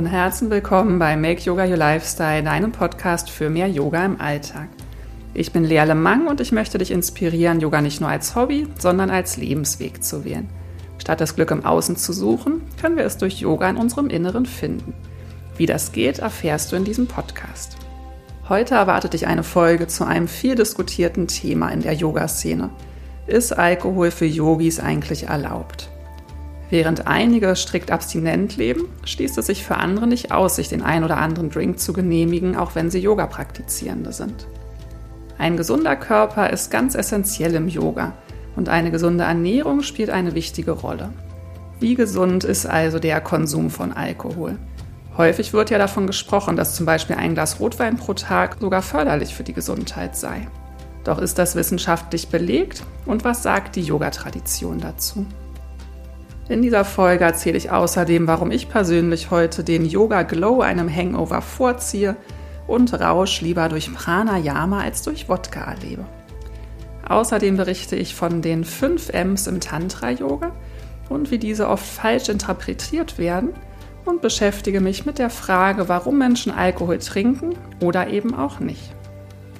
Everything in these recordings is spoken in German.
Von Herzen willkommen bei Make Yoga Your Lifestyle, deinem Podcast für mehr Yoga im Alltag. Ich bin Lea Lemang und ich möchte dich inspirieren, Yoga nicht nur als Hobby, sondern als Lebensweg zu wählen. Statt das Glück im Außen zu suchen, können wir es durch Yoga in unserem Inneren finden. Wie das geht, erfährst du in diesem Podcast. Heute erwartet dich eine Folge zu einem viel diskutierten Thema in der Yoga-Szene. Ist Alkohol für Yogis eigentlich erlaubt? Während einige strikt abstinent leben, schließt es sich für andere nicht aus, sich den ein oder anderen Drink zu genehmigen, auch wenn sie Yoga-Praktizierende sind. Ein gesunder Körper ist ganz essentiell im Yoga und eine gesunde Ernährung spielt eine wichtige Rolle. Wie gesund ist also der Konsum von Alkohol? Häufig wird ja davon gesprochen, dass zum Beispiel ein Glas Rotwein pro Tag sogar förderlich für die Gesundheit sei. Doch ist das wissenschaftlich belegt und was sagt die Yoga-Tradition dazu? In dieser Folge erzähle ich außerdem, warum ich persönlich heute den Yoga Glow einem Hangover vorziehe und Rausch lieber durch Pranayama als durch Wodka erlebe. Außerdem berichte ich von den 5 Ms im Tantra-Yoga und wie diese oft falsch interpretiert werden und beschäftige mich mit der Frage, warum Menschen Alkohol trinken oder eben auch nicht.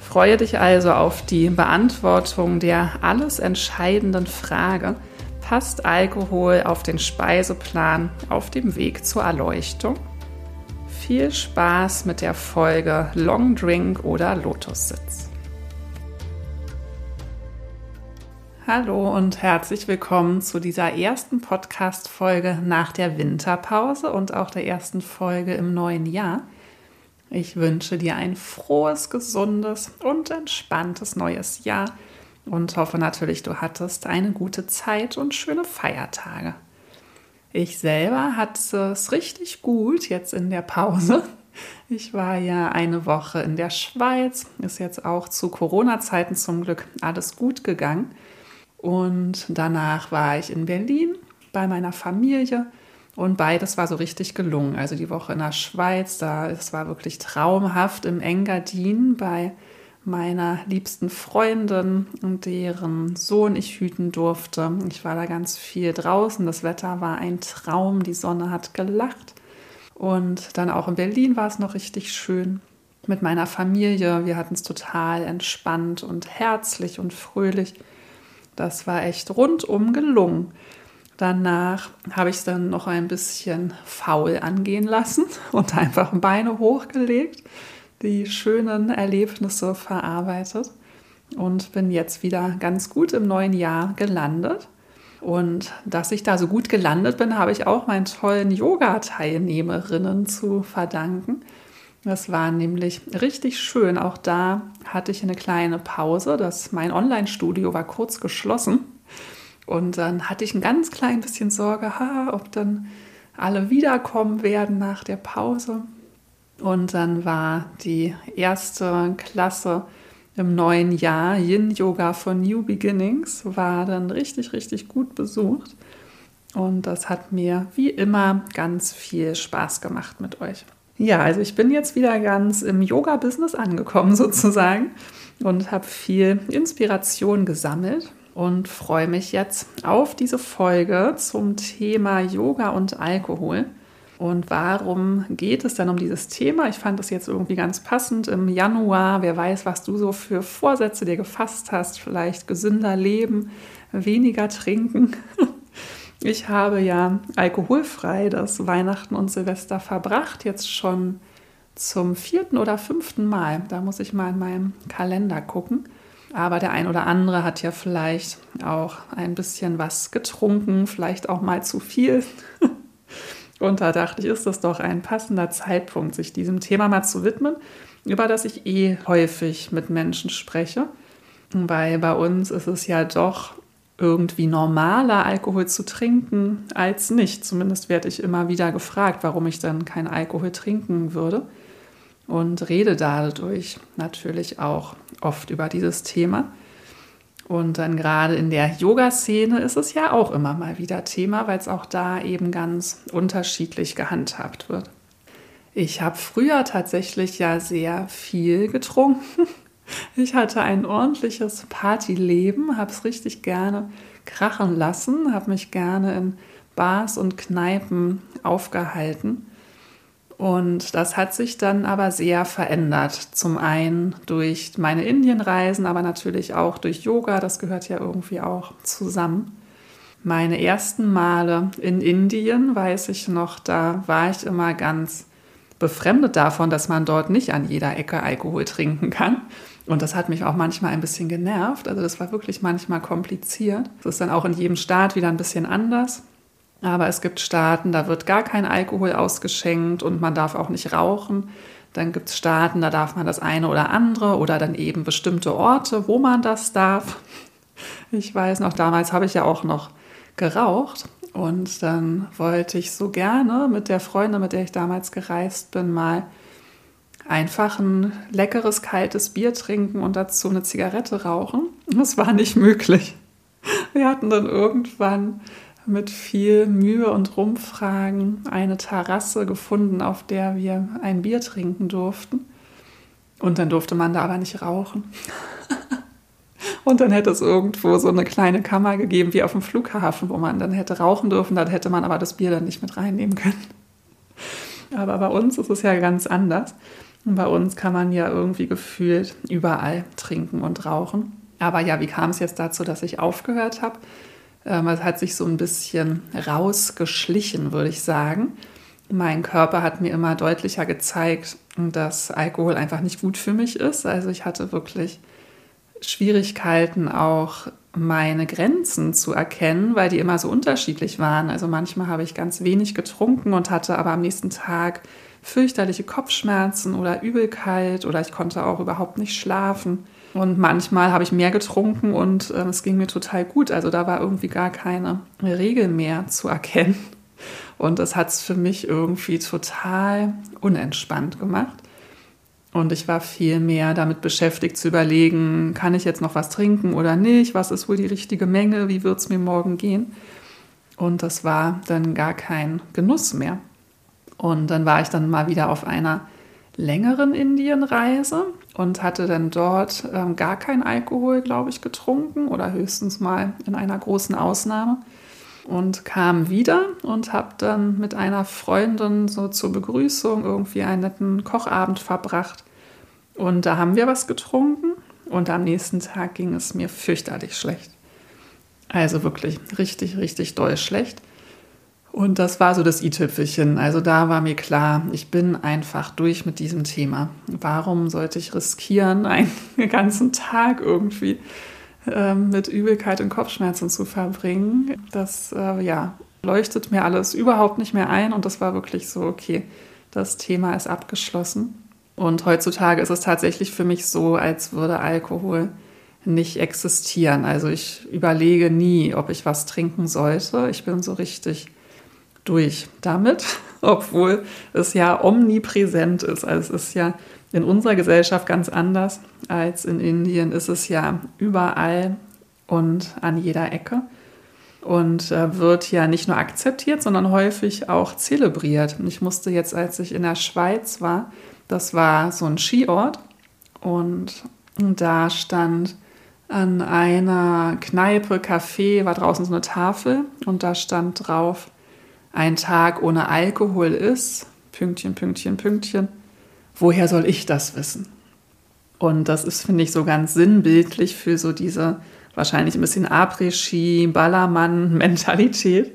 Freue dich also auf die Beantwortung der alles entscheidenden Frage, passt Alkohol auf den Speiseplan auf dem Weg zur Erleuchtung? Viel Spaß mit der Folge Long Drink oder Lotussitz. Hallo und herzlich willkommen zu dieser ersten Podcast-Folge nach der Winterpause und auch der ersten Folge im neuen Jahr. Ich wünsche dir ein frohes, gesundes und entspanntes neues Jahr und hoffe natürlich, du hattest eine gute Zeit und schöne Feiertage. Ich selber hatte es richtig gut jetzt in der Pause. Ich war ja eine Woche in der Schweiz, ist jetzt auch zu Corona-Zeiten zum Glück alles gut gegangen. Und danach war ich in Berlin bei meiner Familie und beides war so richtig gelungen. Also die Woche in der Schweiz, da es war wirklich traumhaft im Engadin bei meiner liebsten Freundin und deren Sohn ich hüten durfte. Ich war da ganz viel draußen. Das Wetter war ein Traum. Die Sonne hat gelacht. Und dann auch in Berlin war es noch richtig schön mit meiner Familie. Wir hatten es total entspannt und herzlich und fröhlich. Das war echt rundum gelungen. Danach habe ich es dann noch ein bisschen faul angehen lassen und einfach Beine hochgelegt, die schönen Erlebnisse verarbeitet und bin jetzt wieder ganz gut im neuen Jahr gelandet. Und dass ich da so gut gelandet bin, habe ich auch meinen tollen Yoga-Teilnehmerinnen zu verdanken. Das war nämlich richtig schön. Auch da hatte ich eine kleine Pause. Das, mein Online-Studio war kurz geschlossen. Und dann hatte ich ein ganz klein bisschen Sorge, ha, ob dann alle wiederkommen werden nach der Pause. Und dann war die erste Klasse im neuen Jahr, Yin Yoga for New Beginnings, war dann richtig, richtig gut besucht. Und das hat mir wie immer ganz viel Spaß gemacht mit euch. Ja, also ich bin jetzt wieder ganz im Yoga-Business angekommen sozusagen und habe viel Inspiration gesammelt und freue mich jetzt auf diese Folge zum Thema Yoga und Alkohol. Und warum geht es dann um dieses Thema? Ich fand das jetzt irgendwie ganz passend im Januar. Wer weiß, was du so für Vorsätze dir gefasst hast. Vielleicht gesünder leben, weniger trinken. Ich habe ja alkoholfrei das Weihnachten und Silvester verbracht, jetzt schon zum vierten oder fünften Mal. Da muss ich mal in meinem Kalender gucken. Aber der ein oder andere hat ja vielleicht auch ein bisschen was getrunken, vielleicht auch mal zu viel. Und da dachte ich, ist das doch ein passender Zeitpunkt, sich diesem Thema mal zu widmen, über das ich eh häufig mit Menschen spreche. Weil bei uns ist es ja doch irgendwie normaler, Alkohol zu trinken als nicht. Zumindest werde ich immer wieder gefragt, warum ich dann kein Alkohol trinken würde und rede dadurch natürlich auch oft über dieses Thema. Und dann gerade in der Yoga-Szene ist es ja auch immer mal wieder Thema, weil es auch da eben ganz unterschiedlich gehandhabt wird. Ich habe früher tatsächlich ja sehr viel getrunken. Ich hatte ein ordentliches Partyleben, habe es richtig gerne krachen lassen, habe mich gerne in Bars und Kneipen aufgehalten Und das hat sich dann aber sehr verändert. Zum einen durch meine Indienreisen, aber natürlich auch durch Yoga. Das gehört ja irgendwie auch zusammen. Meine ersten Male in Indien, weiß ich noch, da war ich immer ganz befremdet davon, dass man dort nicht an jeder Ecke Alkohol trinken kann. Und das hat mich auch manchmal ein bisschen genervt. Also das war wirklich manchmal kompliziert. Das ist dann auch in jedem Staat wieder ein bisschen anders. Aber es gibt Staaten, da wird gar kein Alkohol ausgeschenkt und man darf auch nicht rauchen. Dann gibt es Staaten, da darf man das eine oder andere oder dann eben bestimmte Orte, wo man das darf. Ich weiß noch, damals habe ich ja auch noch geraucht und dann wollte ich so gerne mit der Freundin, mit der ich damals gereist bin, mal einfach ein leckeres, kaltes Bier trinken und dazu eine Zigarette rauchen. Das war nicht möglich. Wir hatten dann irgendwann mit viel Mühe und Rumfragen eine Terrasse gefunden, auf der wir ein Bier trinken durften. Und dann durfte man da aber nicht rauchen. und dann hätte es irgendwo so eine kleine Kammer gegeben, wie auf dem Flughafen, wo man dann hätte rauchen dürfen. Dann hätte man aber das Bier dann nicht mit reinnehmen können. Aber bei uns ist es ja ganz anders. Und bei uns kann man ja irgendwie gefühlt überall trinken und rauchen. Aber ja, wie kam es jetzt dazu, dass ich aufgehört habe? Ähm, es hat sich so ein bisschen rausgeschlichen, würde ich sagen. Mein Körper hat mir immer deutlicher gezeigt, dass Alkohol einfach nicht gut für mich ist. Also ich hatte wirklich Schwierigkeiten auch meine Grenzen zu erkennen, weil die immer so unterschiedlich waren. Also manchmal habe ich ganz wenig getrunken und hatte aber am nächsten Tag fürchterliche Kopfschmerzen oder Übelkeit oder ich konnte auch überhaupt nicht schlafen. Und manchmal habe ich mehr getrunken und äh, es ging mir total gut. Also da war irgendwie gar keine Regel mehr zu erkennen. Und das hat es für mich irgendwie total unentspannt gemacht. Und ich war viel mehr damit beschäftigt zu überlegen, kann ich jetzt noch was trinken oder nicht? Was ist wohl die richtige Menge? Wie wird es mir morgen gehen? Und das war dann gar kein Genuss mehr. Und dann war ich dann mal wieder auf einer längeren Indienreise und hatte dann dort ähm, gar keinen Alkohol, glaube ich, getrunken oder höchstens mal in einer großen Ausnahme und kam wieder und habe dann mit einer Freundin so zur Begrüßung irgendwie einen netten Kochabend verbracht und da haben wir was getrunken und am nächsten Tag ging es mir fürchterlich schlecht. Also wirklich richtig, richtig doll schlecht. Und das war so das i-Tüpfelchen. Also da war mir klar, ich bin einfach durch mit diesem Thema. Warum sollte ich riskieren, einen ganzen Tag irgendwie äh, mit Übelkeit und Kopfschmerzen zu verbringen? Das äh, ja, leuchtet mir alles überhaupt nicht mehr ein und das war wirklich so, okay, das Thema ist abgeschlossen. Und heutzutage ist es tatsächlich für mich so, als würde Alkohol nicht existieren. Also ich überlege nie, ob ich was trinken sollte. Ich bin so richtig durch damit, obwohl es ja omnipräsent ist. Also es ist ja in unserer Gesellschaft ganz anders als in Indien. Ist es ja überall und an jeder Ecke und äh, wird ja nicht nur akzeptiert, sondern häufig auch zelebriert. Ich musste jetzt, als ich in der Schweiz war, das war so ein Skiort und da stand an einer Kneipe, Café, war draußen so eine Tafel und da stand drauf, ein Tag ohne Alkohol ist, Pünktchen, Pünktchen, Pünktchen, woher soll ich das wissen? Und das ist, finde ich, so ganz sinnbildlich für so diese wahrscheinlich ein bisschen Après-Ski, Ballermann-Mentalität,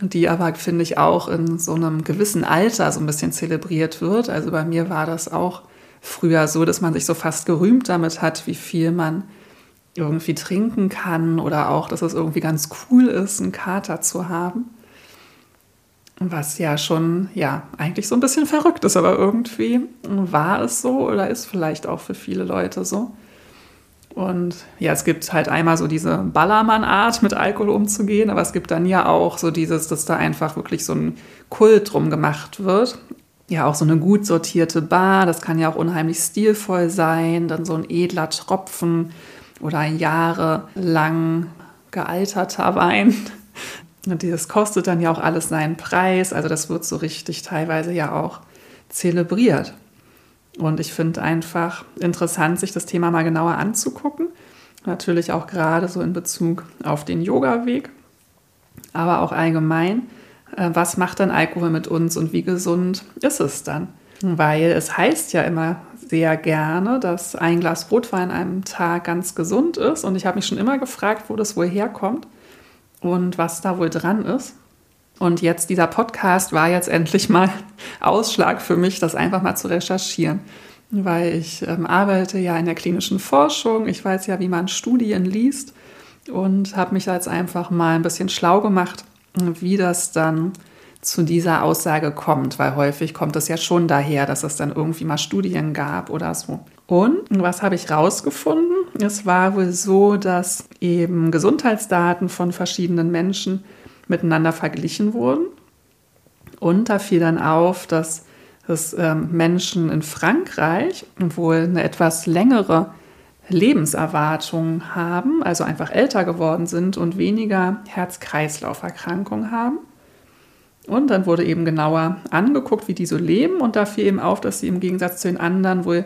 die aber, finde ich, auch in so einem gewissen Alter so ein bisschen zelebriert wird. Also bei mir war das auch früher so, dass man sich so fast gerühmt damit hat, wie viel man irgendwie trinken kann oder auch, dass es irgendwie ganz cool ist, einen Kater zu haben. Was ja schon, ja, eigentlich so ein bisschen verrückt ist, aber irgendwie war es so oder ist vielleicht auch für viele Leute so. Und ja, es gibt halt einmal so diese Ballermann-Art, mit Alkohol umzugehen, aber es gibt dann ja auch so dieses, dass da einfach wirklich so ein Kult drum gemacht wird. Ja, auch so eine gut sortierte Bar, das kann ja auch unheimlich stilvoll sein, dann so ein edler Tropfen oder ein jahrelang gealterter Wein. Und das kostet dann ja auch alles seinen Preis. Also das wird so richtig teilweise ja auch zelebriert. Und ich finde einfach interessant, sich das Thema mal genauer anzugucken. Natürlich auch gerade so in Bezug auf den Yoga-Weg, aber auch allgemein, äh, was macht dann Alkohol mit uns und wie gesund ist es dann? Weil es heißt ja immer sehr gerne, dass ein Glas Rotwein einem Tag ganz gesund ist. Und ich habe mich schon immer gefragt, wo das wohl herkommt und was da wohl dran ist. Und jetzt dieser Podcast war jetzt endlich mal Ausschlag für mich, das einfach mal zu recherchieren. Weil ich ähm, arbeite ja in der klinischen Forschung, ich weiß ja, wie man Studien liest und habe mich jetzt einfach mal ein bisschen schlau gemacht, wie das dann zu dieser Aussage kommt, weil häufig kommt es ja schon daher, dass es dann irgendwie mal Studien gab oder so. Und was habe ich rausgefunden? Es war wohl so, dass eben Gesundheitsdaten von verschiedenen Menschen miteinander verglichen wurden. Und da fiel dann auf, dass dass ähm, Menschen in Frankreich wohl eine etwas längere Lebenserwartung haben, also einfach älter geworden sind und weniger Herz-Kreislauf-Erkrankungen haben. Und dann wurde eben genauer angeguckt, wie die so leben und da fiel eben auf, dass sie im Gegensatz zu den anderen wohl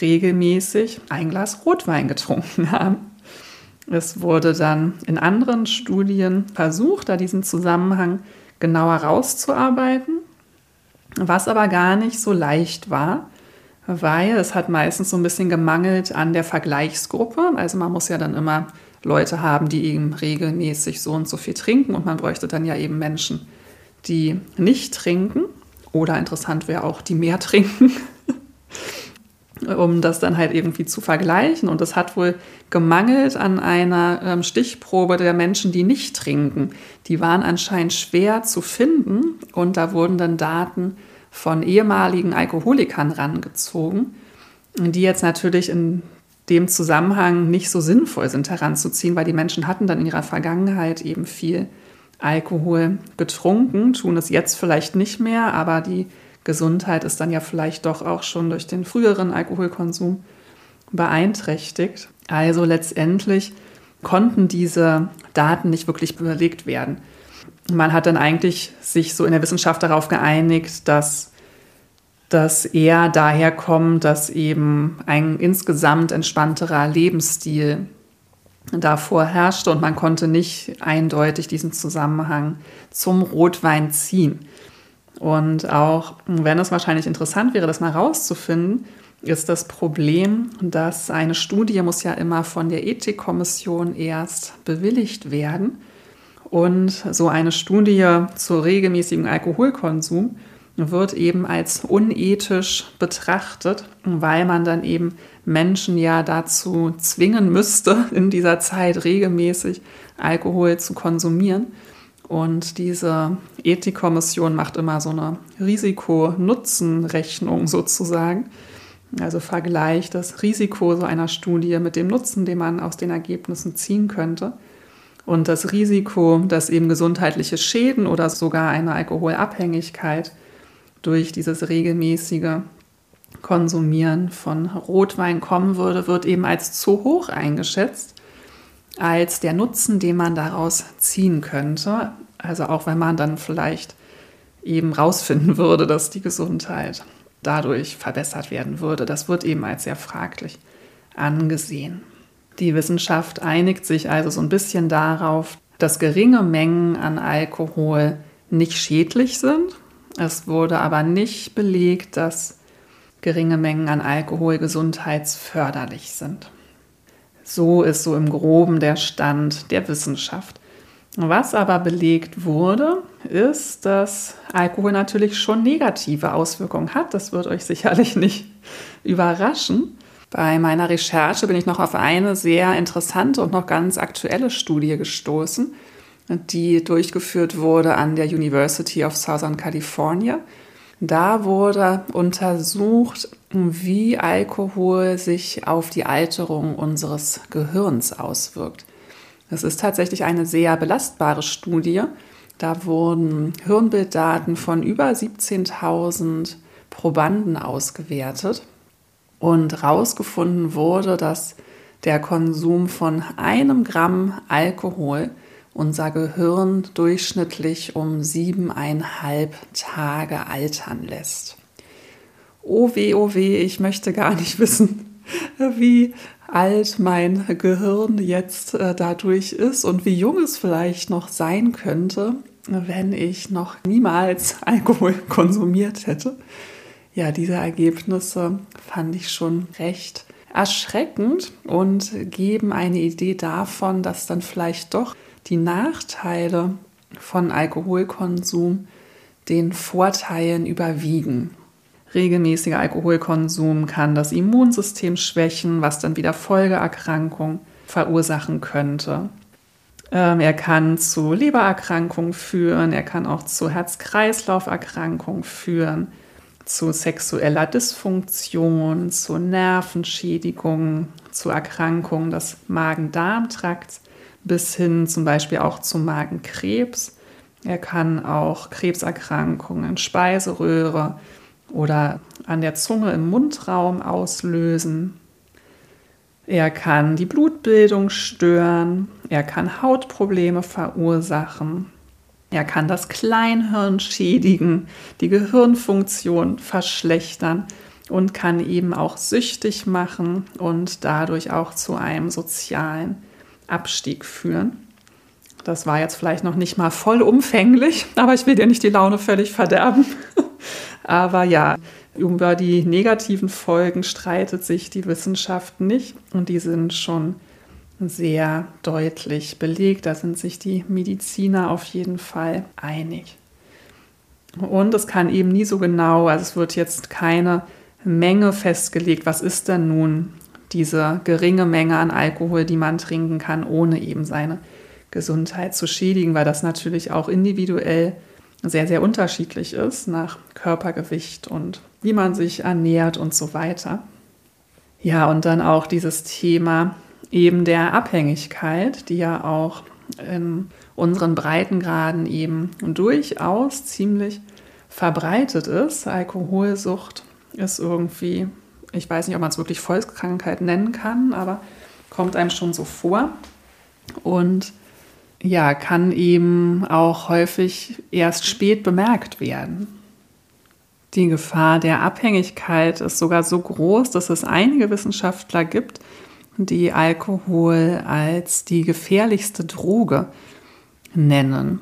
regelmäßig ein Glas Rotwein getrunken haben. Es wurde dann in anderen Studien versucht, da diesen Zusammenhang genauer rauszuarbeiten, was aber gar nicht so leicht war, weil es hat meistens so ein bisschen gemangelt an der Vergleichsgruppe. Also man muss ja dann immer Leute haben, die eben regelmäßig so und so viel trinken und man bräuchte dann ja eben Menschen, die nicht trinken oder interessant wäre auch, die mehr trinken um das dann halt irgendwie zu vergleichen. Und es hat wohl gemangelt an einer ähm, Stichprobe der Menschen, die nicht trinken. Die waren anscheinend schwer zu finden und da wurden dann Daten von ehemaligen Alkoholikern rangezogen, die jetzt natürlich in dem Zusammenhang nicht so sinnvoll sind heranzuziehen, weil die Menschen hatten dann in ihrer Vergangenheit eben viel Alkohol getrunken, tun es jetzt vielleicht nicht mehr, aber die Gesundheit ist dann ja vielleicht doch auch schon durch den früheren Alkoholkonsum beeinträchtigt. Also letztendlich konnten diese Daten nicht wirklich belegt werden. Man hat dann eigentlich sich so in der Wissenschaft darauf geeinigt, dass das eher daher kommt, dass eben ein insgesamt entspannterer Lebensstil davor herrschte und man konnte nicht eindeutig diesen Zusammenhang zum Rotwein ziehen. Und auch wenn es wahrscheinlich interessant wäre, das mal rauszufinden, ist das Problem, dass eine Studie muss ja immer von der Ethikkommission erst bewilligt werden. Und so eine Studie zu regelmäßigem Alkoholkonsum wird eben als unethisch betrachtet, weil man dann eben Menschen ja dazu zwingen müsste, in dieser Zeit regelmäßig Alkohol zu konsumieren. Und diese Ethikkommission macht immer so eine Risiko-Nutzen-Rechnung sozusagen. Also vergleicht das Risiko so einer Studie mit dem Nutzen, den man aus den Ergebnissen ziehen könnte. Und das Risiko, dass eben gesundheitliche Schäden oder sogar eine Alkoholabhängigkeit durch dieses regelmäßige Konsumieren von Rotwein kommen würde, wird eben als zu hoch eingeschätzt als der Nutzen, den man daraus ziehen könnte. Also auch wenn man dann vielleicht eben rausfinden würde, dass die Gesundheit dadurch verbessert werden würde. Das wird eben als sehr fraglich angesehen. Die Wissenschaft einigt sich also so ein bisschen darauf, dass geringe Mengen an Alkohol nicht schädlich sind. Es wurde aber nicht belegt, dass geringe Mengen an Alkohol gesundheitsförderlich sind. So ist so im groben der Stand der Wissenschaft. Was aber belegt wurde, ist, dass Alkohol natürlich schon negative Auswirkungen hat. Das wird euch sicherlich nicht überraschen. Bei meiner Recherche bin ich noch auf eine sehr interessante und noch ganz aktuelle Studie gestoßen, die durchgeführt wurde an der University of Southern California. Da wurde untersucht, wie Alkohol sich auf die Alterung unseres Gehirns auswirkt. Das ist tatsächlich eine sehr belastbare Studie. Da wurden Hirnbilddaten von über 17.000 Probanden ausgewertet und herausgefunden wurde, dass der Konsum von einem Gramm Alkohol unser Gehirn durchschnittlich um siebeneinhalb Tage altern lässt. Oh weh, oh weh, ich möchte gar nicht wissen, wie alt mein Gehirn jetzt äh, dadurch ist und wie jung es vielleicht noch sein könnte, wenn ich noch niemals Alkohol konsumiert hätte. Ja, diese Ergebnisse fand ich schon recht erschreckend und geben eine Idee davon, dass dann vielleicht doch die Nachteile von Alkoholkonsum den Vorteilen überwiegen. Regelmäßiger Alkoholkonsum kann das Immunsystem schwächen, was dann wieder Folgeerkrankungen verursachen könnte. Ähm, er kann zu Lebererkrankungen führen, er kann auch zu Herz-Kreislauf-Erkrankungen führen, zu sexueller Dysfunktion, zu Nervenschädigungen, zu Erkrankungen des Magen-Darm-Trakts bis hin zum Beispiel auch zu Magenkrebs. Er kann auch Krebserkrankungen, Speiseröhre oder an der Zunge im Mundraum auslösen. Er kann die Blutbildung stören. Er kann Hautprobleme verursachen. Er kann das Kleinhirn schädigen, die Gehirnfunktion verschlechtern und kann eben auch süchtig machen und dadurch auch zu einem sozialen Abstieg führen. Das war jetzt vielleicht noch nicht mal vollumfänglich, aber ich will dir nicht die Laune völlig verderben. aber ja, über die negativen Folgen streitet sich die Wissenschaft nicht und die sind schon sehr deutlich belegt. Da sind sich die Mediziner auf jeden Fall einig. Und es kann eben nie so genau, also es wird jetzt keine Menge festgelegt, was ist denn nun diese geringe Menge an Alkohol, die man trinken kann, ohne eben seine Gesundheit zu schädigen, weil das natürlich auch individuell sehr, sehr unterschiedlich ist nach Körpergewicht und wie man sich ernährt und so weiter. Ja, und dann auch dieses Thema eben der Abhängigkeit, die ja auch in unseren Breitengraden eben durchaus ziemlich verbreitet ist. Alkoholsucht ist irgendwie, ich weiß nicht, ob man es wirklich Volkskrankheit nennen kann, aber kommt einem schon so vor. Und ja, kann eben auch häufig erst spät bemerkt werden. Die Gefahr der Abhängigkeit ist sogar so groß, dass es einige Wissenschaftler gibt, die Alkohol als die gefährlichste Droge nennen.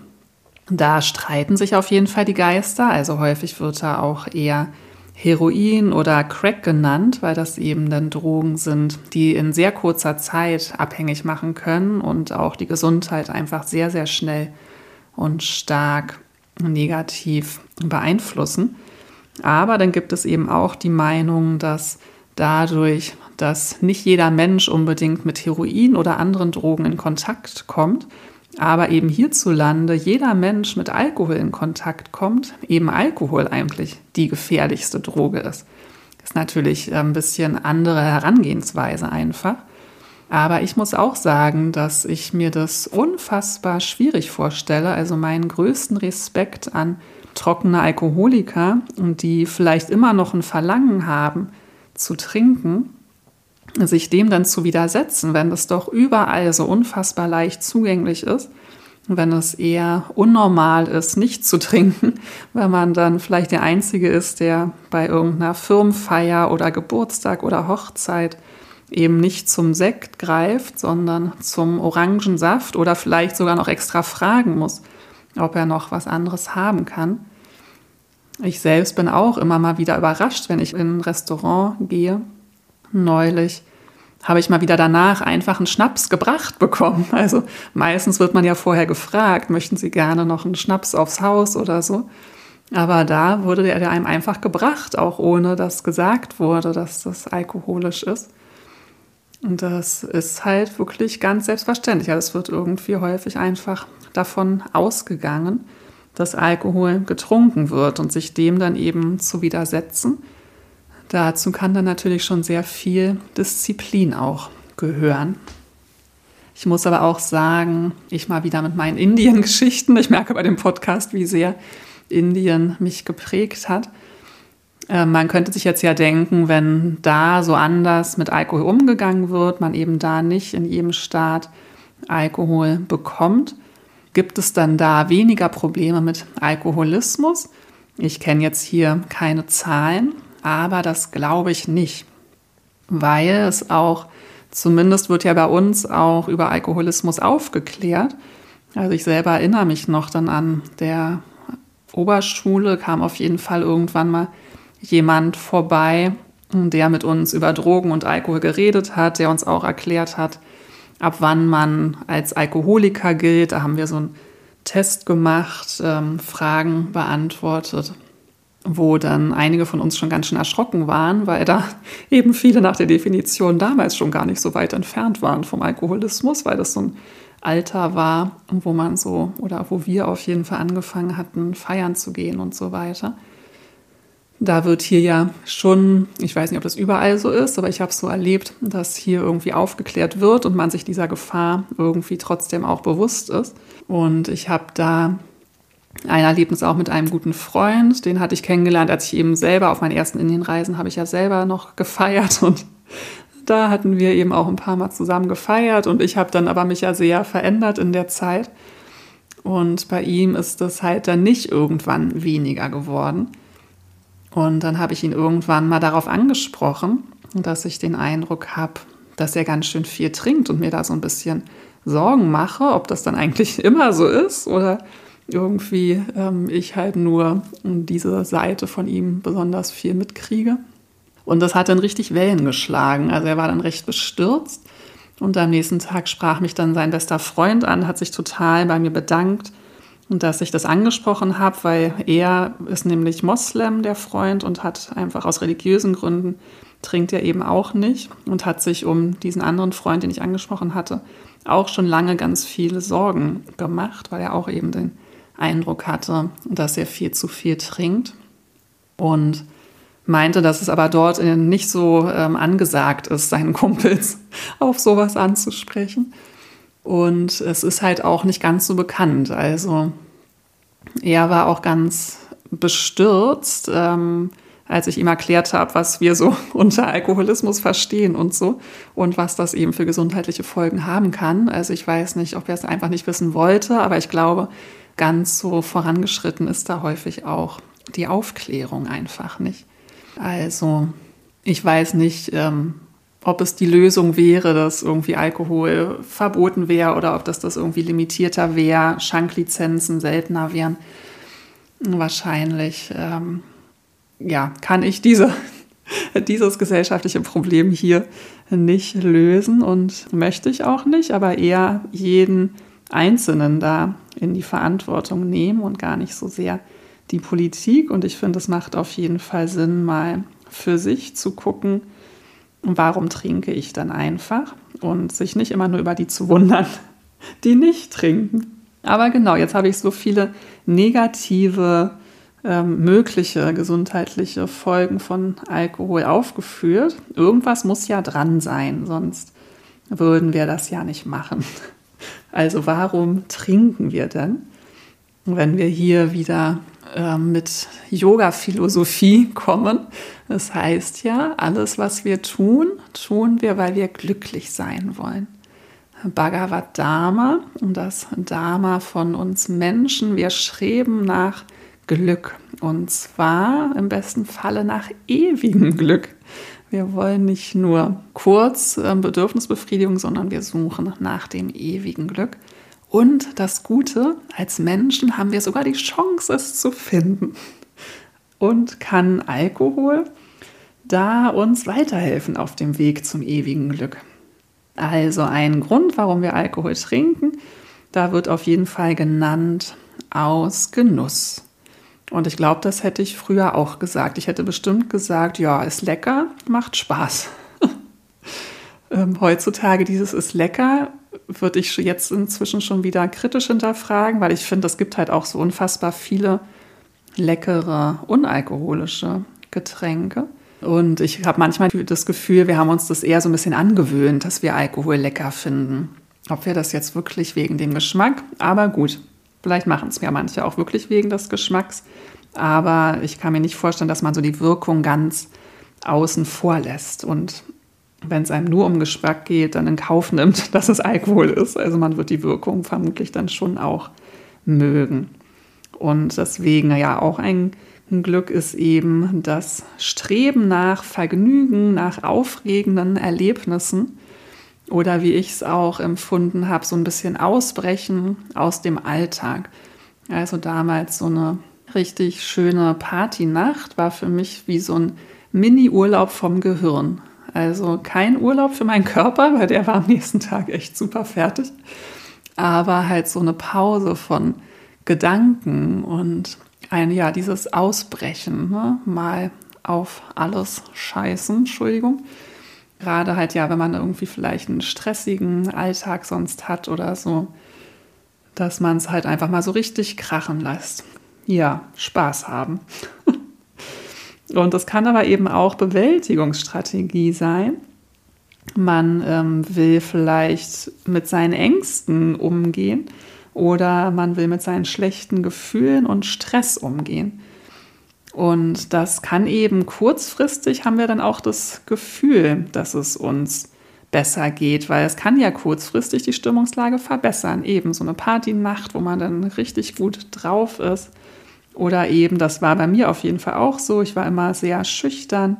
Da streiten sich auf jeden Fall die Geister. Also häufig wird da auch eher Heroin oder Crack genannt, weil das eben dann Drogen sind, die in sehr kurzer Zeit abhängig machen können und auch die Gesundheit einfach sehr, sehr schnell und stark negativ beeinflussen. Aber dann gibt es eben auch die Meinung, dass dadurch, dass nicht jeder Mensch unbedingt mit Heroin oder anderen Drogen in Kontakt kommt, aber eben hierzulande jeder Mensch mit Alkohol in Kontakt kommt, eben Alkohol eigentlich die gefährlichste Droge ist. Ist natürlich ein bisschen andere Herangehensweise einfach. Aber ich muss auch sagen, dass ich mir das unfassbar schwierig vorstelle. Also meinen größten Respekt an trockene Alkoholiker, die vielleicht immer noch ein Verlangen haben zu trinken, sich dem dann zu widersetzen, wenn es doch überall so unfassbar leicht zugänglich ist, wenn es eher unnormal ist, nicht zu trinken, wenn man dann vielleicht der Einzige ist, der bei irgendeiner Firmenfeier oder Geburtstag oder Hochzeit eben nicht zum Sekt greift, sondern zum Orangensaft oder vielleicht sogar noch extra fragen muss, ob er noch was anderes haben kann. Ich selbst bin auch immer mal wieder überrascht, wenn ich in ein Restaurant gehe. Neulich habe ich mal wieder danach einfach einen Schnaps gebracht bekommen. Also meistens wird man ja vorher gefragt, möchten Sie gerne noch einen Schnaps aufs Haus oder so. Aber da wurde der einem einfach gebracht, auch ohne dass gesagt wurde, dass das alkoholisch ist. Und das ist halt wirklich ganz selbstverständlich. Also es wird irgendwie häufig einfach davon ausgegangen, dass Alkohol getrunken wird und sich dem dann eben zu widersetzen. Dazu kann dann natürlich schon sehr viel Disziplin auch gehören. Ich muss aber auch sagen, ich mal wieder mit meinen Indien-Geschichten, ich merke bei dem Podcast, wie sehr Indien mich geprägt hat. Äh, man könnte sich jetzt ja denken, wenn da so anders mit Alkohol umgegangen wird, man eben da nicht in jedem Staat Alkohol bekommt, Gibt es dann da weniger Probleme mit Alkoholismus? Ich kenne jetzt hier keine Zahlen, aber das glaube ich nicht, weil es auch zumindest wird ja bei uns auch über Alkoholismus aufgeklärt. Also ich selber erinnere mich noch dann an der Oberschule kam auf jeden Fall irgendwann mal jemand vorbei, der mit uns über Drogen und Alkohol geredet hat, der uns auch erklärt hat, ab wann man als Alkoholiker gilt. Da haben wir so einen Test gemacht, ähm, Fragen beantwortet, wo dann einige von uns schon ganz schön erschrocken waren, weil da eben viele nach der Definition damals schon gar nicht so weit entfernt waren vom Alkoholismus, weil das so ein Alter war, wo man so oder wo wir auf jeden Fall angefangen hatten, feiern zu gehen und so weiter. Da wird hier ja schon, ich weiß nicht, ob das überall so ist, aber ich habe es so erlebt, dass hier irgendwie aufgeklärt wird und man sich dieser Gefahr irgendwie trotzdem auch bewusst ist. Und ich habe da ein Erlebnis auch mit einem guten Freund, den hatte ich kennengelernt, als ich eben selber auf meinen ersten Indienreisen habe ich ja selber noch gefeiert und da hatten wir eben auch ein paar Mal zusammen gefeiert und ich habe dann aber mich ja sehr verändert in der Zeit. Und bei ihm ist das halt dann nicht irgendwann weniger geworden. Und dann habe ich ihn irgendwann mal darauf angesprochen, dass ich den Eindruck habe, dass er ganz schön viel trinkt und mir da so ein bisschen Sorgen mache, ob das dann eigentlich immer so ist oder irgendwie ähm, ich halt nur diese Seite von ihm besonders viel mitkriege. Und das hat dann richtig Wellen geschlagen. Also er war dann recht bestürzt. Und am nächsten Tag sprach mich dann sein bester Freund an, hat sich total bei mir bedankt und dass ich das angesprochen habe, weil er ist nämlich Moslem, der Freund, und hat einfach aus religiösen Gründen, trinkt er eben auch nicht und hat sich um diesen anderen Freund, den ich angesprochen hatte, auch schon lange ganz viele Sorgen gemacht, weil er auch eben den Eindruck hatte, dass er viel zu viel trinkt. Und meinte, dass es aber dort nicht so ähm, angesagt ist, seinen Kumpels auf sowas anzusprechen. Und es ist halt auch nicht ganz so bekannt. Also er war auch ganz bestürzt, ähm, als ich ihm erklärt habe, was wir so unter Alkoholismus verstehen und so und was das eben für gesundheitliche Folgen haben kann. Also ich weiß nicht, ob er es einfach nicht wissen wollte, aber ich glaube, ganz so vorangeschritten ist da häufig auch die Aufklärung einfach nicht. Also ich weiß nicht, ähm, ob es die Lösung wäre, dass irgendwie Alkohol verboten wäre oder ob das das irgendwie limitierter wäre, Schanklizenzen seltener wären. Wahrscheinlich, ähm, ja, kann ich diese, dieses gesellschaftliche Problem hier nicht lösen und möchte ich auch nicht, aber eher jeden Einzelnen da in die Verantwortung nehmen und gar nicht so sehr die Politik. Und ich finde, es macht auf jeden Fall Sinn, mal für sich zu gucken, warum trinke ich dann einfach und sich nicht immer nur über die zu wundern, die nicht trinken. Aber genau, jetzt habe ich so viele negative ähm, mögliche gesundheitliche Folgen von Alkohol aufgeführt. Irgendwas muss ja dran sein, sonst würden wir das ja nicht machen. Also warum trinken wir denn? Wenn wir hier wieder äh, mit Yoga-Philosophie kommen. Das heißt ja, alles, was wir tun, tun wir, weil wir glücklich sein wollen. Bhagavad Dharma und das Dharma von uns Menschen, wir streben nach Glück und zwar im besten Falle nach ewigem Glück. Wir wollen nicht nur kurz äh, Bedürfnisbefriedigung, sondern wir suchen nach dem ewigen Glück. Und das Gute, als Menschen haben wir sogar die Chance, es zu finden. Und kann Alkohol da uns weiterhelfen auf dem Weg zum ewigen Glück. Also ein Grund, warum wir Alkohol trinken, da wird auf jeden Fall genannt aus Genuss. Und ich glaube, das hätte ich früher auch gesagt. Ich hätte bestimmt gesagt, ja, ist lecker, macht Spaß. ähm, heutzutage dieses ist lecker würde ich jetzt inzwischen schon wieder kritisch hinterfragen, weil ich finde, es gibt halt auch so unfassbar viele leckere, unalkoholische Getränke. Und ich habe manchmal das Gefühl, wir haben uns das eher so ein bisschen angewöhnt, dass wir Alkohol lecker finden. Ob wir das jetzt wirklich wegen dem Geschmack, aber gut, vielleicht machen es ja manche auch wirklich wegen des Geschmacks. Aber ich kann mir nicht vorstellen, dass man so die Wirkung ganz außen vor lässt. Und wenn es einem nur um Geschmack geht, dann in Kauf nimmt, dass es Alkohol ist. Also man wird die Wirkung vermutlich dann schon auch mögen. Und deswegen ja auch ein Glück ist eben das Streben nach Vergnügen, nach aufregenden Erlebnissen. Oder wie ich es auch empfunden habe, so ein bisschen ausbrechen aus dem Alltag. Also damals so eine richtig schöne Partynacht war für mich wie so ein Mini-Urlaub vom Gehirn. Also kein Urlaub für meinen Körper, weil der war am nächsten Tag echt super fertig. Aber halt so eine Pause von Gedanken und ein, ja, dieses Ausbrechen, ne? mal auf alles scheißen, Entschuldigung. Gerade halt ja, wenn man irgendwie vielleicht einen stressigen Alltag sonst hat oder so, dass man es halt einfach mal so richtig krachen lässt. Ja, Spaß haben. Und das kann aber eben auch Bewältigungsstrategie sein. Man ähm, will vielleicht mit seinen Ängsten umgehen oder man will mit seinen schlechten Gefühlen und Stress umgehen. Und das kann eben kurzfristig, haben wir dann auch das Gefühl, dass es uns besser geht, weil es kann ja kurzfristig die Stimmungslage verbessern. Eben so eine Partynacht, wo man dann richtig gut drauf ist. Oder eben, das war bei mir auf jeden Fall auch so, ich war immer sehr schüchtern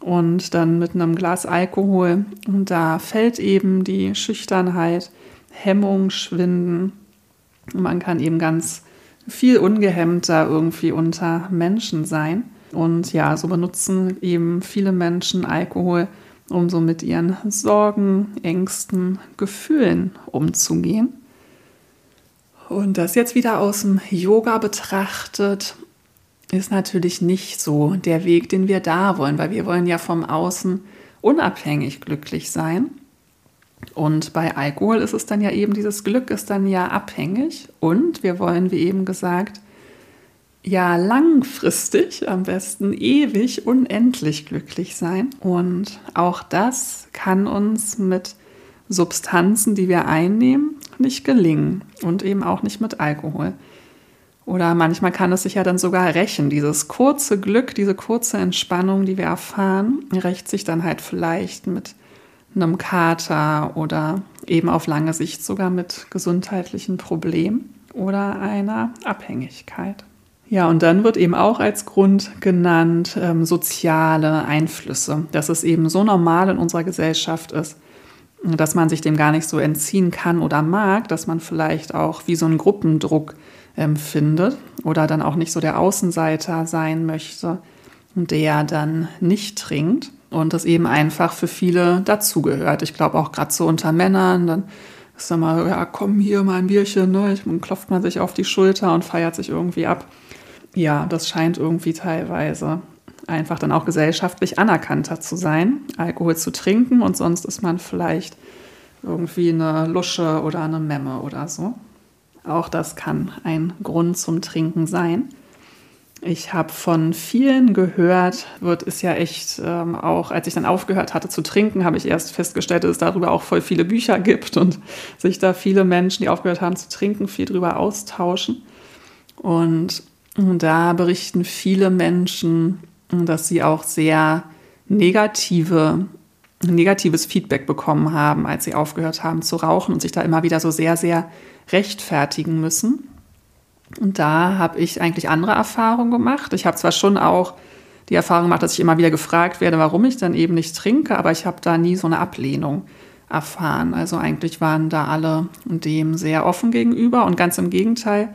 und dann mit einem Glas Alkohol und da fällt eben die Schüchternheit, Hemmung schwinden. Man kann eben ganz viel ungehemmter irgendwie unter Menschen sein. Und ja, so benutzen eben viele Menschen Alkohol, um so mit ihren Sorgen, Ängsten, Gefühlen umzugehen. Und das jetzt wieder aus dem Yoga betrachtet, ist natürlich nicht so der Weg, den wir da wollen, weil wir wollen ja vom Außen unabhängig glücklich sein. Und bei Alkohol ist es dann ja eben, dieses Glück ist dann ja abhängig. Und wir wollen, wie eben gesagt, ja langfristig, am besten ewig, unendlich glücklich sein. Und auch das kann uns mit Substanzen, die wir einnehmen, nicht gelingen. Und eben auch nicht mit Alkohol. Oder manchmal kann es sich ja dann sogar rächen. Dieses kurze Glück, diese kurze Entspannung, die wir erfahren, rächt sich dann halt vielleicht mit einem Kater oder eben auf lange Sicht sogar mit gesundheitlichen Problemen oder einer Abhängigkeit. Ja, und dann wird eben auch als Grund genannt ähm, soziale Einflüsse, dass es eben so normal in unserer Gesellschaft ist, dass man sich dem gar nicht so entziehen kann oder mag, dass man vielleicht auch wie so einen Gruppendruck empfindet oder dann auch nicht so der Außenseiter sein möchte, der dann nicht trinkt und das eben einfach für viele dazugehört. Ich glaube auch gerade so unter Männern, dann ist dann mal, ja, komm hier mal ein Bierchen, ne? Dann klopft man sich auf die Schulter und feiert sich irgendwie ab. Ja, das scheint irgendwie teilweise einfach dann auch gesellschaftlich anerkannter zu sein, Alkohol zu trinken und sonst ist man vielleicht irgendwie eine Lusche oder eine Memme oder so. Auch das kann ein Grund zum Trinken sein. Ich habe von vielen gehört, wird es ja echt ähm, auch, als ich dann aufgehört hatte zu trinken, habe ich erst festgestellt, dass es darüber auch voll viele Bücher gibt und sich da viele Menschen, die aufgehört haben zu trinken, viel drüber austauschen. Und da berichten viele Menschen, dass sie auch sehr negative, negatives Feedback bekommen haben, als sie aufgehört haben zu rauchen und sich da immer wieder so sehr, sehr rechtfertigen müssen. Und da habe ich eigentlich andere Erfahrungen gemacht. Ich habe zwar schon auch die Erfahrung gemacht, dass ich immer wieder gefragt werde, warum ich dann eben nicht trinke, aber ich habe da nie so eine Ablehnung erfahren. Also eigentlich waren da alle dem sehr offen gegenüber und ganz im Gegenteil.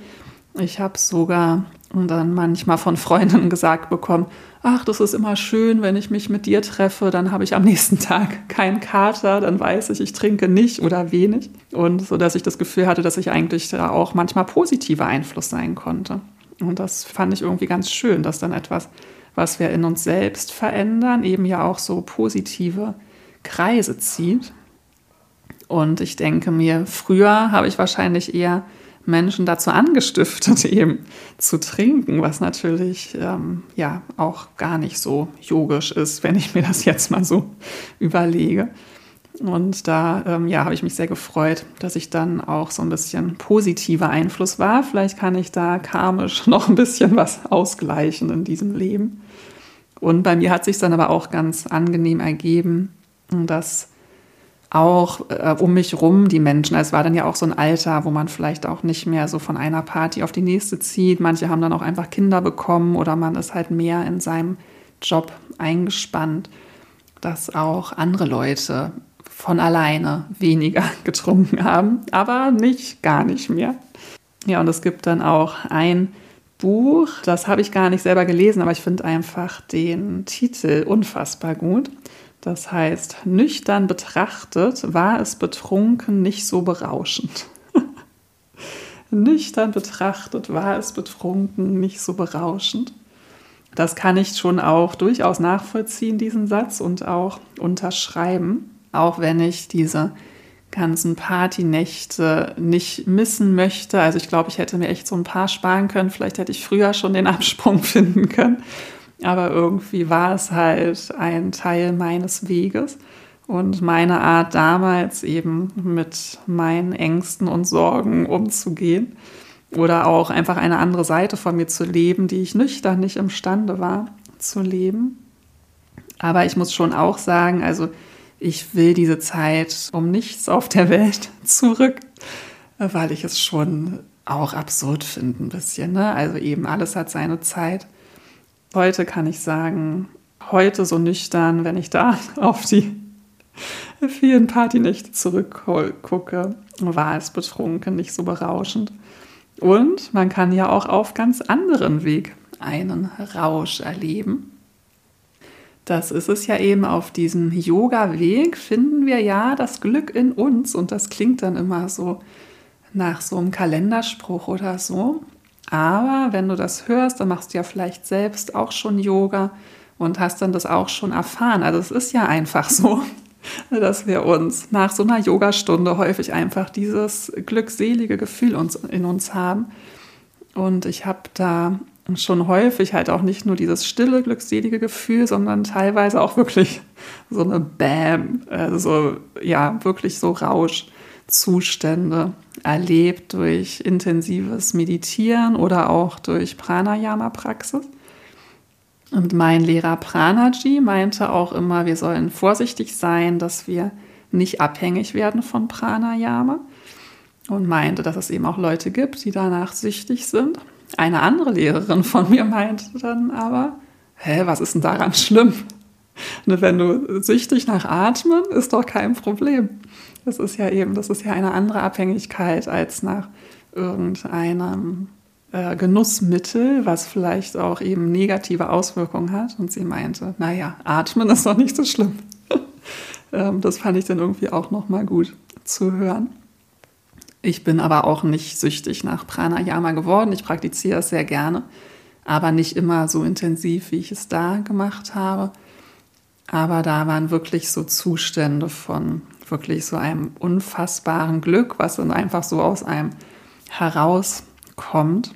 Ich habe sogar dann manchmal von Freundinnen gesagt bekommen, ach, das ist immer schön, wenn ich mich mit dir treffe, dann habe ich am nächsten Tag keinen Kater, dann weiß ich, ich trinke nicht oder wenig. Und so, dass ich das Gefühl hatte, dass ich eigentlich da auch manchmal positiver Einfluss sein konnte. Und das fand ich irgendwie ganz schön, dass dann etwas, was wir in uns selbst verändern, eben ja auch so positive Kreise zieht. Und ich denke mir, früher habe ich wahrscheinlich eher Menschen dazu angestiftet, eben zu trinken, was natürlich ähm, ja auch gar nicht so yogisch ist, wenn ich mir das jetzt mal so überlege. Und da ähm, ja, habe ich mich sehr gefreut, dass ich dann auch so ein bisschen positiver Einfluss war. Vielleicht kann ich da karmisch noch ein bisschen was ausgleichen in diesem Leben. Und bei mir hat sich dann aber auch ganz angenehm ergeben, dass auch äh, um mich rum die Menschen. Es war dann ja auch so ein Alter, wo man vielleicht auch nicht mehr so von einer Party auf die nächste zieht. Manche haben dann auch einfach Kinder bekommen oder man ist halt mehr in seinem Job eingespannt, dass auch andere Leute von alleine weniger getrunken haben, aber nicht gar nicht mehr. Ja, und es gibt dann auch ein Buch, das habe ich gar nicht selber gelesen, aber ich finde einfach den Titel unfassbar gut. Das heißt, nüchtern betrachtet war es betrunken nicht so berauschend. nüchtern betrachtet war es betrunken nicht so berauschend. Das kann ich schon auch durchaus nachvollziehen, diesen Satz, und auch unterschreiben, auch wenn ich diese ganzen Partynächte nicht missen möchte. Also ich glaube, ich hätte mir echt so ein paar sparen können. Vielleicht hätte ich früher schon den Absprung finden können. Aber irgendwie war es halt ein Teil meines Weges und meine Art damals eben mit meinen Ängsten und Sorgen umzugehen oder auch einfach eine andere Seite von mir zu leben, die ich nüchtern nicht imstande war zu leben. Aber ich muss schon auch sagen, also ich will diese Zeit um nichts auf der Welt zurück, weil ich es schon auch absurd finde ein bisschen. Ne? Also eben alles hat seine Zeit. Heute kann ich sagen, heute so nüchtern, wenn ich da auf die vielen Partynächte zurückgucke, war es betrunken, nicht so berauschend. Und man kann ja auch auf ganz anderen Weg einen Rausch erleben. Das ist es ja eben auf diesem Yoga-Weg, finden wir ja das Glück in uns. Und das klingt dann immer so nach so einem Kalenderspruch oder so. Aber wenn du das hörst, dann machst du ja vielleicht selbst auch schon Yoga und hast dann das auch schon erfahren. Also es ist ja einfach so, dass wir uns nach so einer Yogastunde häufig einfach dieses glückselige Gefühl in uns haben. Und ich habe da schon häufig halt auch nicht nur dieses stille, glückselige Gefühl, sondern teilweise auch wirklich so eine Bam, also ja, wirklich so Rauschzustände erlebt durch intensives Meditieren oder auch durch Pranayama-Praxis. Und mein Lehrer Pranaji meinte auch immer, wir sollen vorsichtig sein, dass wir nicht abhängig werden von Pranayama und meinte, dass es eben auch Leute gibt, die danach süchtig sind. Eine andere Lehrerin von mir meinte dann aber, hä, was ist denn daran schlimm? Und wenn du süchtig nach Atmen, ist doch kein Problem. Das ist ja eben, das ist ja eine andere Abhängigkeit als nach irgendeinem äh, Genussmittel, was vielleicht auch eben negative Auswirkungen hat. Und sie meinte, naja, atmen ist doch nicht so schlimm. ähm, das fand ich dann irgendwie auch nochmal gut zu hören. Ich bin aber auch nicht süchtig nach Pranayama geworden. Ich praktiziere es sehr gerne, aber nicht immer so intensiv, wie ich es da gemacht habe. Aber da waren wirklich so Zustände von wirklich so einem unfassbaren Glück, was dann einfach so aus einem herauskommt.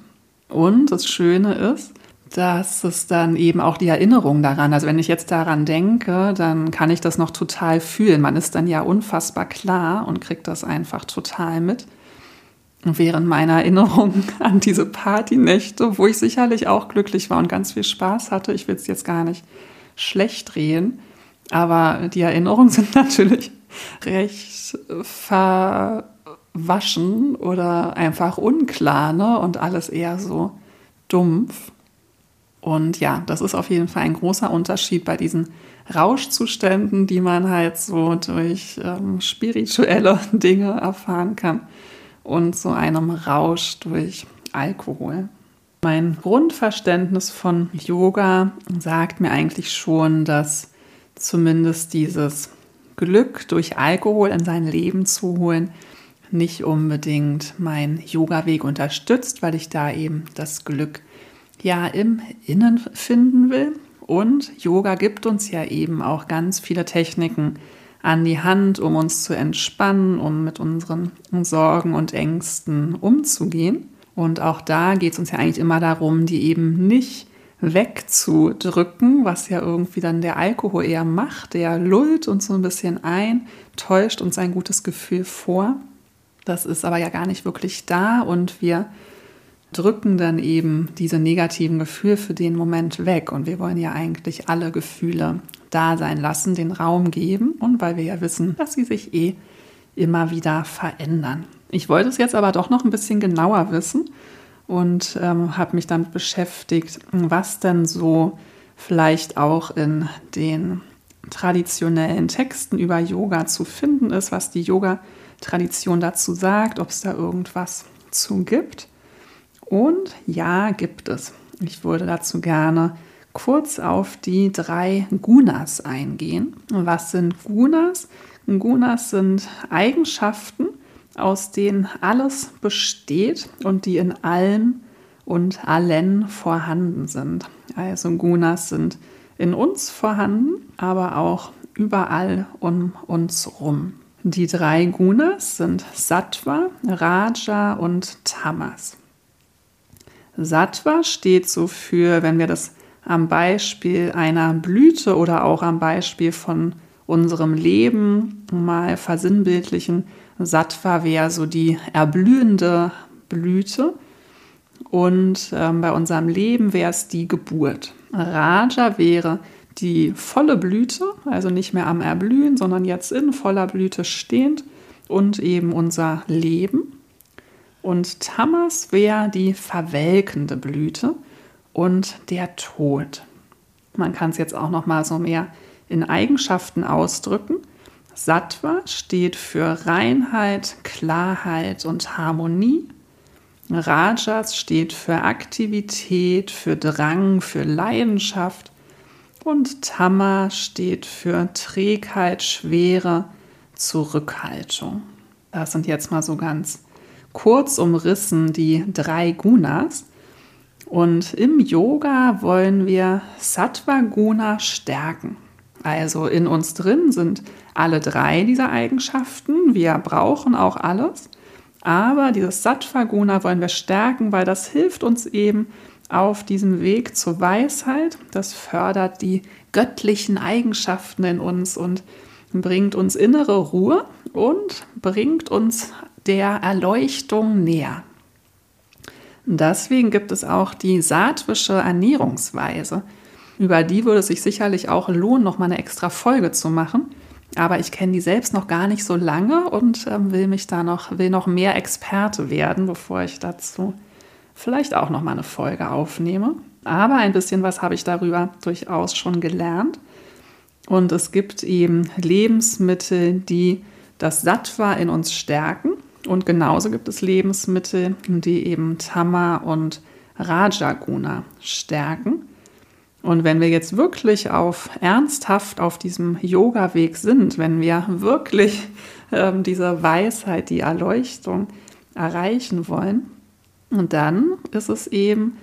Und das Schöne ist, dass es dann eben auch die Erinnerung daran, also wenn ich jetzt daran denke, dann kann ich das noch total fühlen. Man ist dann ja unfassbar klar und kriegt das einfach total mit während meiner Erinnerung an diese Partynächte, wo ich sicherlich auch glücklich war und ganz viel Spaß hatte. Ich will es jetzt gar nicht schlecht drehen, aber die Erinnerungen sind natürlich recht verwaschen oder einfach unklar ne? und alles eher so dumpf. Und ja, das ist auf jeden Fall ein großer Unterschied bei diesen Rauschzuständen, die man halt so durch ähm, spirituelle Dinge erfahren kann und so einem Rausch durch Alkohol. Mein Grundverständnis von Yoga sagt mir eigentlich schon, dass zumindest dieses Glück durch Alkohol in sein Leben zu holen nicht unbedingt mein Yoga-Weg unterstützt, weil ich da eben das Glück ja im Innen finden will. Und Yoga gibt uns ja eben auch ganz viele Techniken, an die Hand, um uns zu entspannen, um mit unseren Sorgen und Ängsten umzugehen. Und auch da geht es uns ja eigentlich immer darum, die eben nicht wegzudrücken, was ja irgendwie dann der Alkohol eher macht. Der lullt uns so ein bisschen ein, täuscht uns ein gutes Gefühl vor. Das ist aber ja gar nicht wirklich da und wir drücken dann eben diese negativen Gefühle für den Moment weg. Und wir wollen ja eigentlich alle Gefühle da sein lassen, den Raum geben und weil wir ja wissen, dass sie sich eh immer wieder verändern. Ich wollte es jetzt aber doch noch ein bisschen genauer wissen und ähm, habe mich damit beschäftigt, was denn so vielleicht auch in den traditionellen Texten über Yoga zu finden ist, was die Yoga-Tradition dazu sagt, ob es da irgendwas zu gibt. Und ja, gibt es. Ich würde dazu gerne kurz auf die drei Gunas eingehen. Was sind Gunas? Gunas sind Eigenschaften, aus denen alles besteht und die in allem und allen vorhanden sind. Also Gunas sind in uns vorhanden, aber auch überall um uns rum. Die drei Gunas sind Sattva, Raja und Tamas. Sattva steht so für, wenn wir das am Beispiel einer Blüte oder auch am Beispiel von unserem Leben mal versinnbildlichen, Sattva wäre so die erblühende Blüte und ähm, bei unserem Leben wäre es die Geburt. Raja wäre die volle Blüte, also nicht mehr am Erblühen, sondern jetzt in voller Blüte stehend und eben unser Leben. Und Tamas wäre die verwelkende Blüte und der Tod. Man kann es jetzt auch noch mal so mehr in Eigenschaften ausdrücken. Sattva steht für Reinheit, Klarheit und Harmonie. Rajas steht für Aktivität, für Drang, für Leidenschaft. Und Tama steht für Trägheit, Schwere, Zurückhaltung. Das sind jetzt mal so ganz kurz umrissen die drei Gunas. Und im Yoga wollen wir Sattva Guna stärken. Also in uns drin sind alle drei dieser Eigenschaften. Wir brauchen auch alles. Aber dieses Sattva Guna wollen wir stärken, weil das hilft uns eben auf diesem Weg zur Weisheit. Das fördert die göttlichen Eigenschaften in uns und bringt uns innere Ruhe und bringt uns der Erleuchtung näher. Deswegen gibt es auch die sattwische Ernährungsweise. Über die würde es sich sicherlich auch lohnen, noch mal eine extra Folge zu machen. Aber ich kenne die selbst noch gar nicht so lange und ähm, will mich da noch, will noch mehr Experte werden, bevor ich dazu vielleicht auch noch mal eine Folge aufnehme. Aber ein bisschen was habe ich darüber durchaus schon gelernt. Und es gibt eben Lebensmittel, die das Sattva in uns stärken. Und genauso gibt es Lebensmittel, die eben Tama und Rajaguna stärken. Und wenn wir jetzt wirklich auf ernsthaft auf diesem Yoga-Weg sind, wenn wir wirklich ähm, diese Weisheit, die Erleuchtung erreichen wollen, dann ist es eben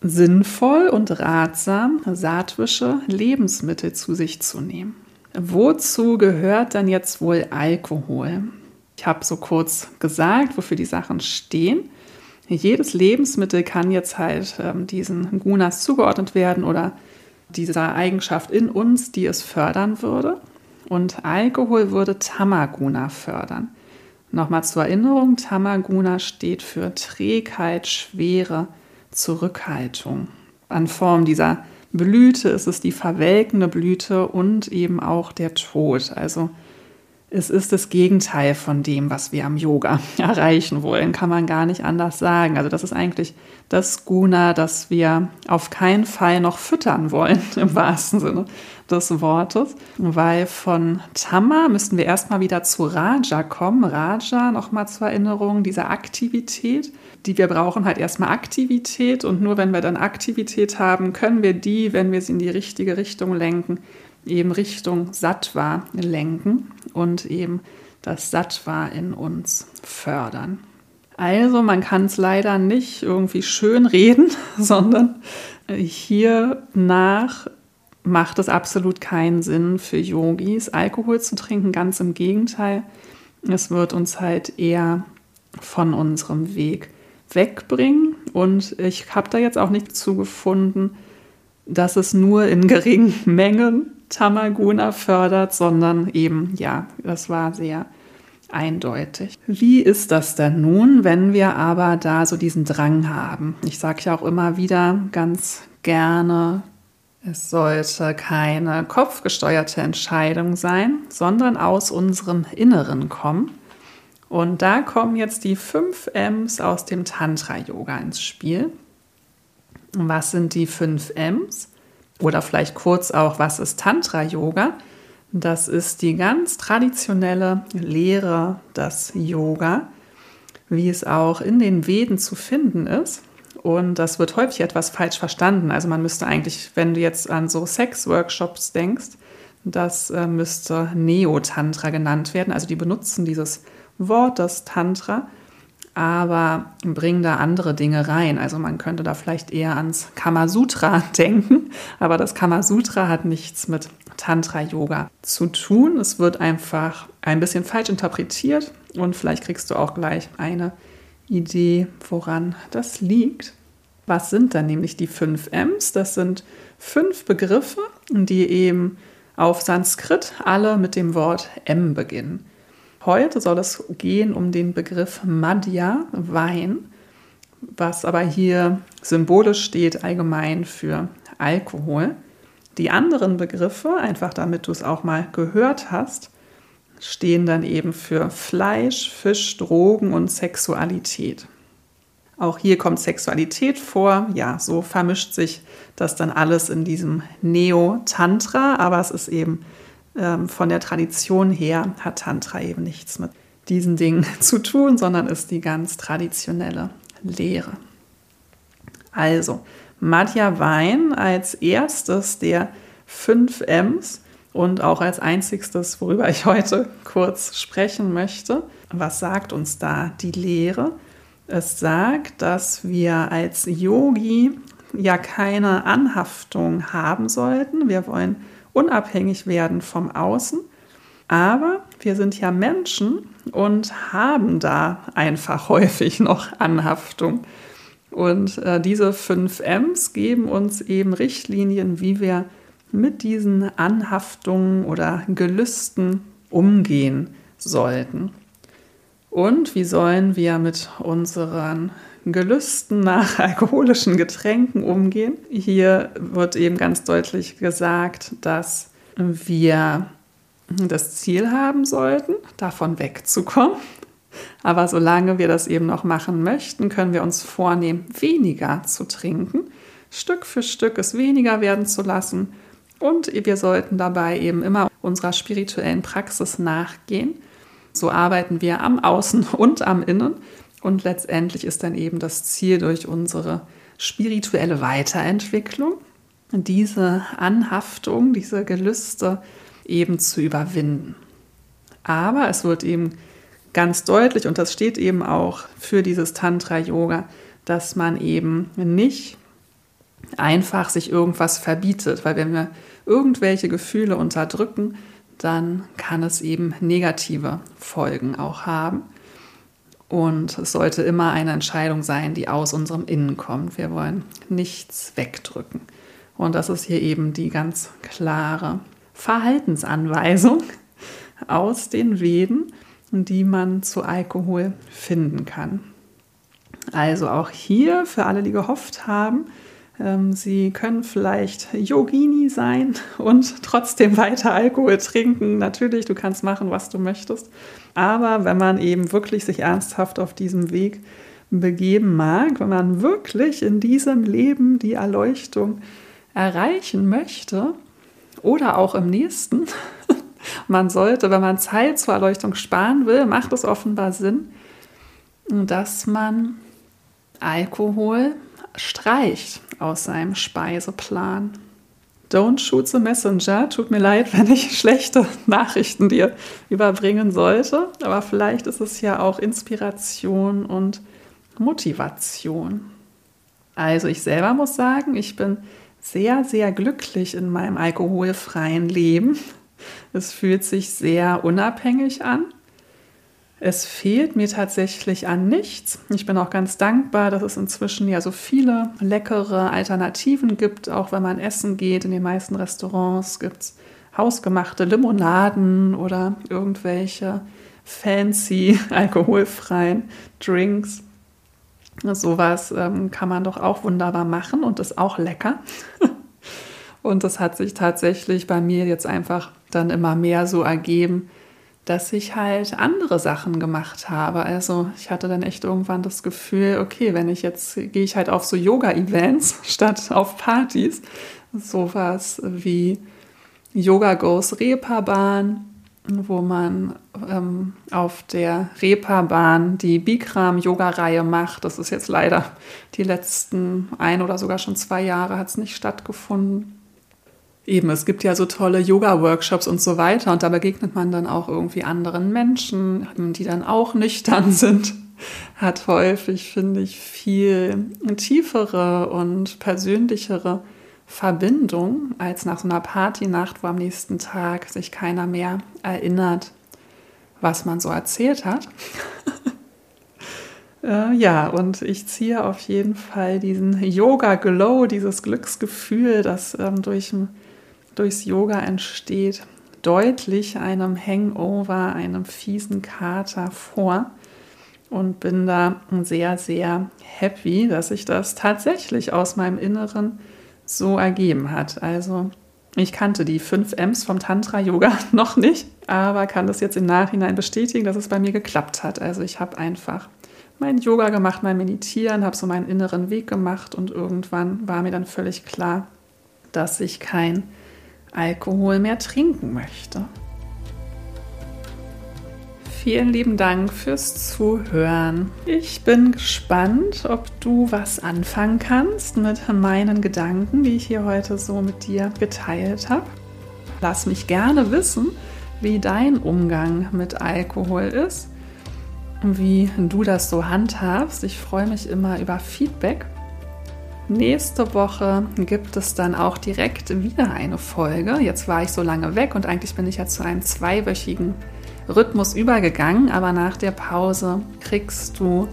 sinnvoll und ratsam, sattwische Lebensmittel zu sich zu nehmen. Wozu gehört dann jetzt wohl Alkohol? Ich habe so kurz gesagt, wofür die Sachen stehen. Jedes Lebensmittel kann jetzt halt ähm, diesen Gunas zugeordnet werden oder dieser Eigenschaft in uns, die es fördern würde. Und Alkohol würde Tamaguna fördern. Nochmal zur Erinnerung, Tamaguna steht für Trägheit, Schwere, Zurückhaltung. An Form dieser Blüte ist es die verwelkende Blüte und eben auch der Tod. Also es ist das Gegenteil von dem, was wir am Yoga erreichen wollen, kann man gar nicht anders sagen. Also das ist eigentlich das Guna, das wir auf keinen Fall noch füttern wollen, im wahrsten Sinne des Wortes, weil von Tama müssten wir erstmal wieder zu Raja kommen. Raja, nochmal zur Erinnerung, diese Aktivität, die wir brauchen, halt erstmal Aktivität und nur wenn wir dann Aktivität haben, können wir die, wenn wir sie in die richtige Richtung lenken, eben Richtung Sattva lenken und eben das Sattva in uns fördern. Also man kann es leider nicht irgendwie schön reden, sondern hier nach macht es absolut keinen Sinn für Yogis, Alkohol zu trinken. Ganz im Gegenteil, es wird uns halt eher von unserem Weg wegbringen. Und ich habe da jetzt auch nicht zugefunden, dass es nur in geringen Mengen Tamaguna fördert, sondern eben, ja, das war sehr eindeutig. Wie ist das denn nun, wenn wir aber da so diesen Drang haben? Ich sage ja auch immer wieder ganz gerne, es sollte keine kopfgesteuerte Entscheidung sein, sondern aus unserem Inneren kommen. Und da kommen jetzt die fünf M's aus dem Tantra-Yoga ins Spiel. Was sind die fünf M's? Oder vielleicht kurz auch, was ist Tantra-Yoga? Das ist die ganz traditionelle Lehre des Yoga, wie es auch in den Veden zu finden ist. Und das wird häufig etwas falsch verstanden. Also man müsste eigentlich, wenn du jetzt an so Sex-Workshops denkst, das äh, müsste Neo-Tantra genannt werden. Also die benutzen dieses Wort, das Tantra, aber bringen da andere Dinge rein. Also man könnte da vielleicht eher ans Kamasutra denken, aber das Kamasutra hat nichts mit Tantra-Yoga zu tun. Es wird einfach ein bisschen falsch interpretiert und vielleicht kriegst du auch gleich eine Idee, woran das liegt. Was sind dann nämlich die fünf M's? Das sind fünf Begriffe, die eben auf Sanskrit alle mit dem Wort M beginnen. Heute soll es gehen um den Begriff Madhya, Wein, was aber hier symbolisch steht allgemein für Alkohol. Die anderen Begriffe, einfach damit du es auch mal gehört hast, stehen dann eben für Fleisch, Fisch, Drogen und Sexualität. Auch hier kommt Sexualität vor. Ja, so vermischt sich das dann alles in diesem Neo-Tantra, aber es ist eben von der Tradition her, hat Tantra eben nichts mit diesen Dingen zu tun, sondern ist die ganz traditionelle Lehre. Also, Madhya Wein als erstes der fünf M's und auch als einzigstes, worüber ich heute kurz sprechen möchte. Was sagt uns da die Lehre? Es sagt, dass wir als Yogi ja keine Anhaftung haben sollten. Wir wollen unabhängig werden vom Außen. Aber wir sind ja Menschen und haben da einfach häufig noch Anhaftung. Und äh, diese fünf M's geben uns eben Richtlinien, wie wir mit diesen Anhaftungen oder Gelüsten umgehen sollten. Und wie sollen wir mit unseren Gelüsten nach alkoholischen Getränken umgehen? Hier wird eben ganz deutlich gesagt, dass wir das Ziel haben sollten, davon wegzukommen. Aber solange wir das eben noch machen möchten, können wir uns vornehmen, weniger zu trinken, Stück für Stück es weniger werden zu lassen. Und wir sollten dabei eben immer unserer spirituellen Praxis nachgehen. So arbeiten wir am Außen und am Innen. Und letztendlich ist dann eben das Ziel durch unsere spirituelle Weiterentwicklung, diese Anhaftung, diese Gelüste eben zu überwinden. Aber es wird eben ganz deutlich, und das steht eben auch für dieses Tantra-Yoga, dass man eben nicht einfach sich irgendwas verbietet, weil wenn wir irgendwelche Gefühle unterdrücken, dann kann es eben negative Folgen auch haben. Und es sollte immer eine Entscheidung sein, die aus unserem Innen kommt. Wir wollen nichts wegdrücken. Und das ist hier eben die ganz klare Verhaltensanweisung aus den Veden, die man zu Alkohol finden kann. Also auch hier für alle, die gehofft haben, sie können vielleicht Yogini sein und trotzdem weiter Alkohol trinken. Natürlich, du kannst machen, was du möchtest. Aber wenn man eben wirklich sich ernsthaft auf diesem Weg begeben mag, wenn man wirklich in diesem Leben die Erleuchtung erreichen möchte oder auch im nächsten, man sollte, wenn man Zeit zur Erleuchtung sparen will, macht es offenbar Sinn, dass man Alkohol streicht aus seinem Speiseplan. Don't shoot the messenger. Tut mir leid, wenn ich schlechte Nachrichten dir überbringen sollte, aber vielleicht ist es ja auch Inspiration und Motivation. Also ich selber muss sagen, ich bin sehr, sehr glücklich in meinem alkoholfreien Leben. Es fühlt sich sehr unabhängig an. Es fehlt mir tatsächlich an nichts. Ich bin auch ganz dankbar, dass es inzwischen ja so viele leckere Alternativen gibt, auch wenn man essen geht. In den meisten Restaurants gibt es hausgemachte Limonaden oder irgendwelche fancy alkoholfreien Drinks. Sowas ähm, kann man doch auch wunderbar machen und ist auch lecker. und das hat sich tatsächlich bei mir jetzt einfach dann immer mehr so ergeben, dass ich halt andere Sachen gemacht habe. Also ich hatte dann echt irgendwann das Gefühl, okay, wenn ich jetzt gehe ich halt auf so Yoga-Events statt auf Partys, sowas wie Yoga Goes Reeperbahn, wo man ähm, auf der Reeperbahn die Bikram-Yoga-Reihe macht. Das ist jetzt leider die letzten ein oder sogar schon zwei Jahre hat es nicht stattgefunden. Eben, es gibt ja so tolle Yoga-Workshops und so weiter und da begegnet man dann auch irgendwie anderen Menschen, die dann auch nüchtern sind. Hat häufig, finde ich, viel tiefere und persönlichere Verbindung als nach so einer Partynacht, wo am nächsten Tag sich keiner mehr erinnert, was man so erzählt hat. äh, ja, und ich ziehe auf jeden Fall diesen Yoga-Glow, dieses Glücksgefühl, das ähm, durch, durchs Yoga entsteht, deutlich einem Hangover, einem fiesen Kater vor und bin da sehr, sehr happy, dass ich das tatsächlich aus meinem Inneren so ergeben hat. Also ich kannte die fünf M's vom Tantra-Yoga noch nicht, aber kann das jetzt im Nachhinein bestätigen, dass es bei mir geklappt hat. Also ich habe einfach mein Yoga gemacht, mein Meditieren, habe so meinen inneren Weg gemacht und irgendwann war mir dann völlig klar, dass ich kein Alkohol mehr trinken möchte. Vielen lieben Dank fürs Zuhören. Ich bin gespannt, ob du was anfangen kannst mit meinen Gedanken, die ich hier heute so mit dir geteilt habe. Lass mich gerne wissen, wie dein Umgang mit Alkohol ist, wie du das so handhabst. Ich freue mich immer über Feedback. Nächste Woche gibt es dann auch direkt wieder eine Folge. Jetzt war ich so lange weg und eigentlich bin ich ja zu einem zweiwöchigen Rhythmus übergegangen, aber nach der Pause kriegst du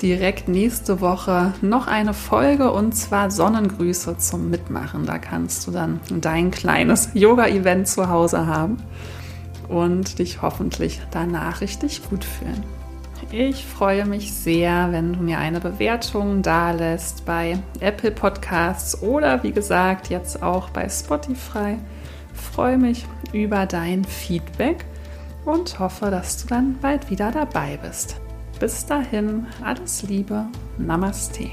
direkt nächste Woche noch eine Folge und zwar Sonnengrüße zum Mitmachen. Da kannst du dann dein kleines Yoga-Event zu Hause haben und dich hoffentlich danach richtig gut fühlen. Ich freue mich sehr, wenn du mir eine Bewertung da lässt bei Apple Podcasts oder wie gesagt jetzt auch bei Spotify. Ich freue mich über dein Feedback und hoffe, dass du dann bald wieder dabei bist. Bis dahin, alles Liebe, Namaste.